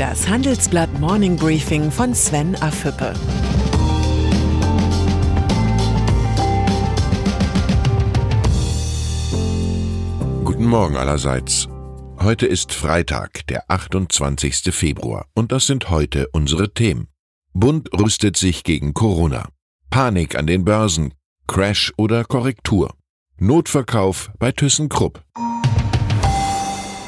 Das Handelsblatt Morning Briefing von Sven Affüppe. Guten Morgen allerseits. Heute ist Freitag, der 28. Februar, und das sind heute unsere Themen. Bund rüstet sich gegen Corona. Panik an den Börsen. Crash oder Korrektur. Notverkauf bei ThyssenKrupp.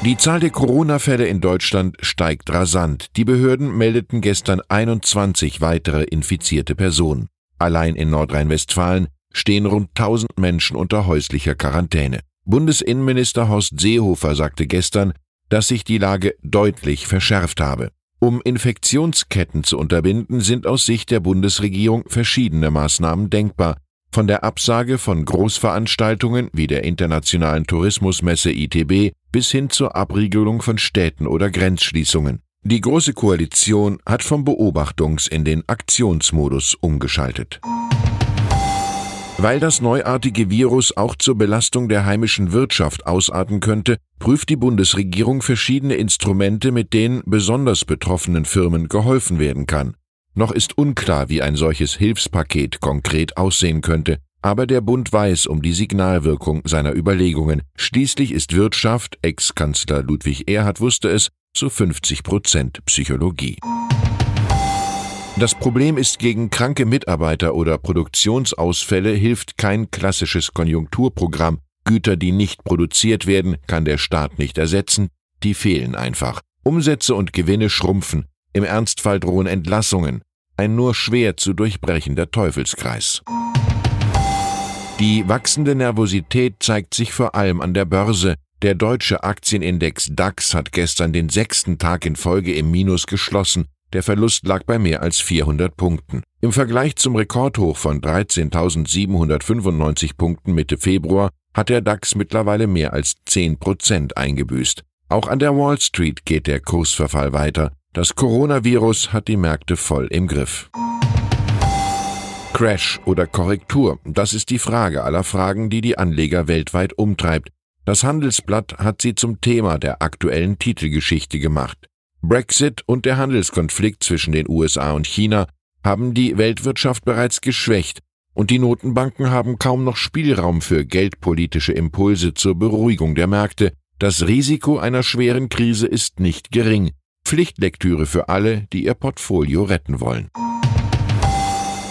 Die Zahl der Corona-Fälle in Deutschland steigt rasant. Die Behörden meldeten gestern 21 weitere infizierte Personen. Allein in Nordrhein-Westfalen stehen rund 1000 Menschen unter häuslicher Quarantäne. Bundesinnenminister Horst Seehofer sagte gestern, dass sich die Lage deutlich verschärft habe. Um Infektionsketten zu unterbinden, sind aus Sicht der Bundesregierung verschiedene Maßnahmen denkbar, von der Absage von Großveranstaltungen wie der Internationalen Tourismusmesse ITB bis hin zur Abriegelung von Städten oder Grenzschließungen. Die Große Koalition hat vom Beobachtungs- in den Aktionsmodus umgeschaltet. Weil das neuartige Virus auch zur Belastung der heimischen Wirtschaft ausarten könnte, prüft die Bundesregierung verschiedene Instrumente, mit denen besonders betroffenen Firmen geholfen werden kann. Noch ist unklar, wie ein solches Hilfspaket konkret aussehen könnte, aber der Bund weiß um die Signalwirkung seiner Überlegungen. Schließlich ist Wirtschaft, Ex-Kanzler Ludwig Erhard wusste es, zu 50 Prozent Psychologie. Das Problem ist, gegen kranke Mitarbeiter oder Produktionsausfälle hilft kein klassisches Konjunkturprogramm. Güter, die nicht produziert werden, kann der Staat nicht ersetzen, die fehlen einfach. Umsätze und Gewinne schrumpfen, im Ernstfall drohen Entlassungen, ein nur schwer zu durchbrechender Teufelskreis. Die wachsende Nervosität zeigt sich vor allem an der Börse. Der deutsche Aktienindex DAX hat gestern den sechsten Tag in Folge im Minus geschlossen. Der Verlust lag bei mehr als 400 Punkten. Im Vergleich zum Rekordhoch von 13.795 Punkten Mitte Februar hat der DAX mittlerweile mehr als 10 Prozent eingebüßt. Auch an der Wall Street geht der Kursverfall weiter. Das Coronavirus hat die Märkte voll im Griff. Crash oder Korrektur, das ist die Frage aller Fragen, die die Anleger weltweit umtreibt. Das Handelsblatt hat sie zum Thema der aktuellen Titelgeschichte gemacht. Brexit und der Handelskonflikt zwischen den USA und China haben die Weltwirtschaft bereits geschwächt, und die Notenbanken haben kaum noch Spielraum für geldpolitische Impulse zur Beruhigung der Märkte. Das Risiko einer schweren Krise ist nicht gering. Pflichtlektüre für alle, die ihr Portfolio retten wollen.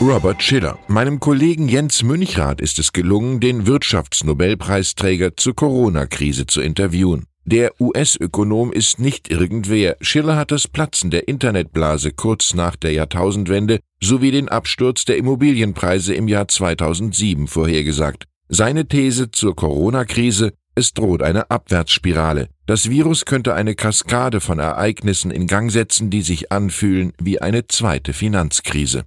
Robert Schiller. Meinem Kollegen Jens Münchrath ist es gelungen, den Wirtschaftsnobelpreisträger zur Corona-Krise zu interviewen. Der US-Ökonom ist nicht irgendwer. Schiller hat das Platzen der Internetblase kurz nach der Jahrtausendwende sowie den Absturz der Immobilienpreise im Jahr 2007 vorhergesagt. Seine These zur Corona-Krise es droht eine Abwärtsspirale. Das Virus könnte eine Kaskade von Ereignissen in Gang setzen, die sich anfühlen wie eine zweite Finanzkrise.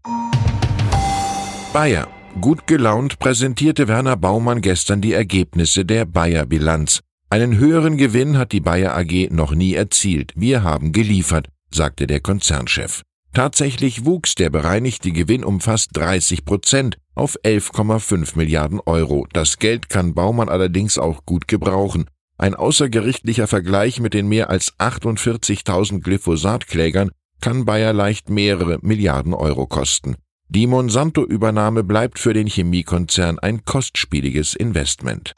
Bayer. Gut gelaunt präsentierte Werner Baumann gestern die Ergebnisse der Bayer-Bilanz. Einen höheren Gewinn hat die Bayer AG noch nie erzielt. Wir haben geliefert, sagte der Konzernchef. Tatsächlich wuchs der bereinigte Gewinn um fast 30 Prozent auf 11,5 Milliarden Euro. Das Geld kann Baumann allerdings auch gut gebrauchen. Ein außergerichtlicher Vergleich mit den mehr als 48.000 Glyphosatklägern kann Bayer leicht mehrere Milliarden Euro kosten. Die Monsanto-Übernahme bleibt für den Chemiekonzern ein kostspieliges Investment.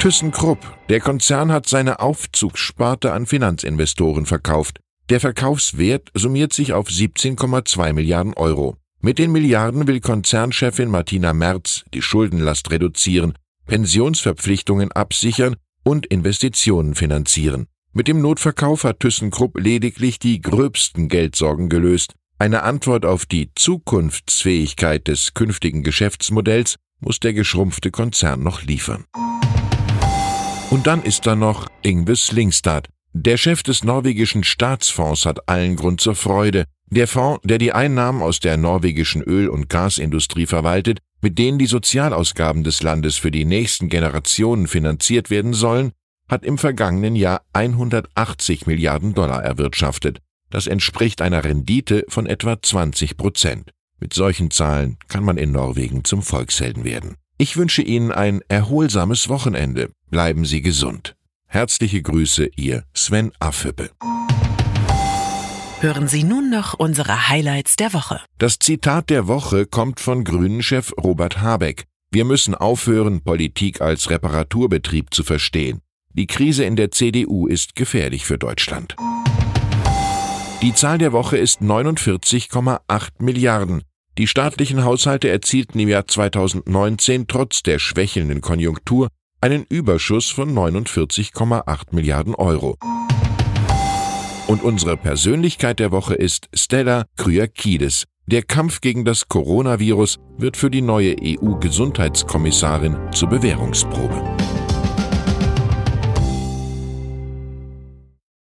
ThyssenKrupp. Der Konzern hat seine Aufzugssparte an Finanzinvestoren verkauft. Der Verkaufswert summiert sich auf 17,2 Milliarden Euro. Mit den Milliarden will Konzernchefin Martina Merz die Schuldenlast reduzieren, Pensionsverpflichtungen absichern und Investitionen finanzieren. Mit dem Notverkauf hat ThyssenKrupp lediglich die gröbsten Geldsorgen gelöst. Eine Antwort auf die Zukunftsfähigkeit des künftigen Geschäftsmodells muss der geschrumpfte Konzern noch liefern. Und dann ist da noch Ingve Slingstad, der Chef des norwegischen Staatsfonds hat allen Grund zur Freude. Der Fonds, der die Einnahmen aus der norwegischen Öl- und Gasindustrie verwaltet, mit denen die Sozialausgaben des Landes für die nächsten Generationen finanziert werden sollen, hat im vergangenen Jahr 180 Milliarden Dollar erwirtschaftet. Das entspricht einer Rendite von etwa 20 Prozent. Mit solchen Zahlen kann man in Norwegen zum Volkshelden werden. Ich wünsche Ihnen ein erholsames Wochenende. Bleiben Sie gesund. Herzliche Grüße, Ihr Sven Affüppe. Hören Sie nun noch unsere Highlights der Woche. Das Zitat der Woche kommt von Grünen-Chef Robert Habeck. Wir müssen aufhören, Politik als Reparaturbetrieb zu verstehen. Die Krise in der CDU ist gefährlich für Deutschland. Die Zahl der Woche ist 49,8 Milliarden. Die staatlichen Haushalte erzielten im Jahr 2019 trotz der schwächelnden Konjunktur einen Überschuss von 49,8 Milliarden Euro. Und unsere Persönlichkeit der Woche ist Stella Kyriakides. Der Kampf gegen das Coronavirus wird für die neue EU-Gesundheitskommissarin zur Bewährungsprobe.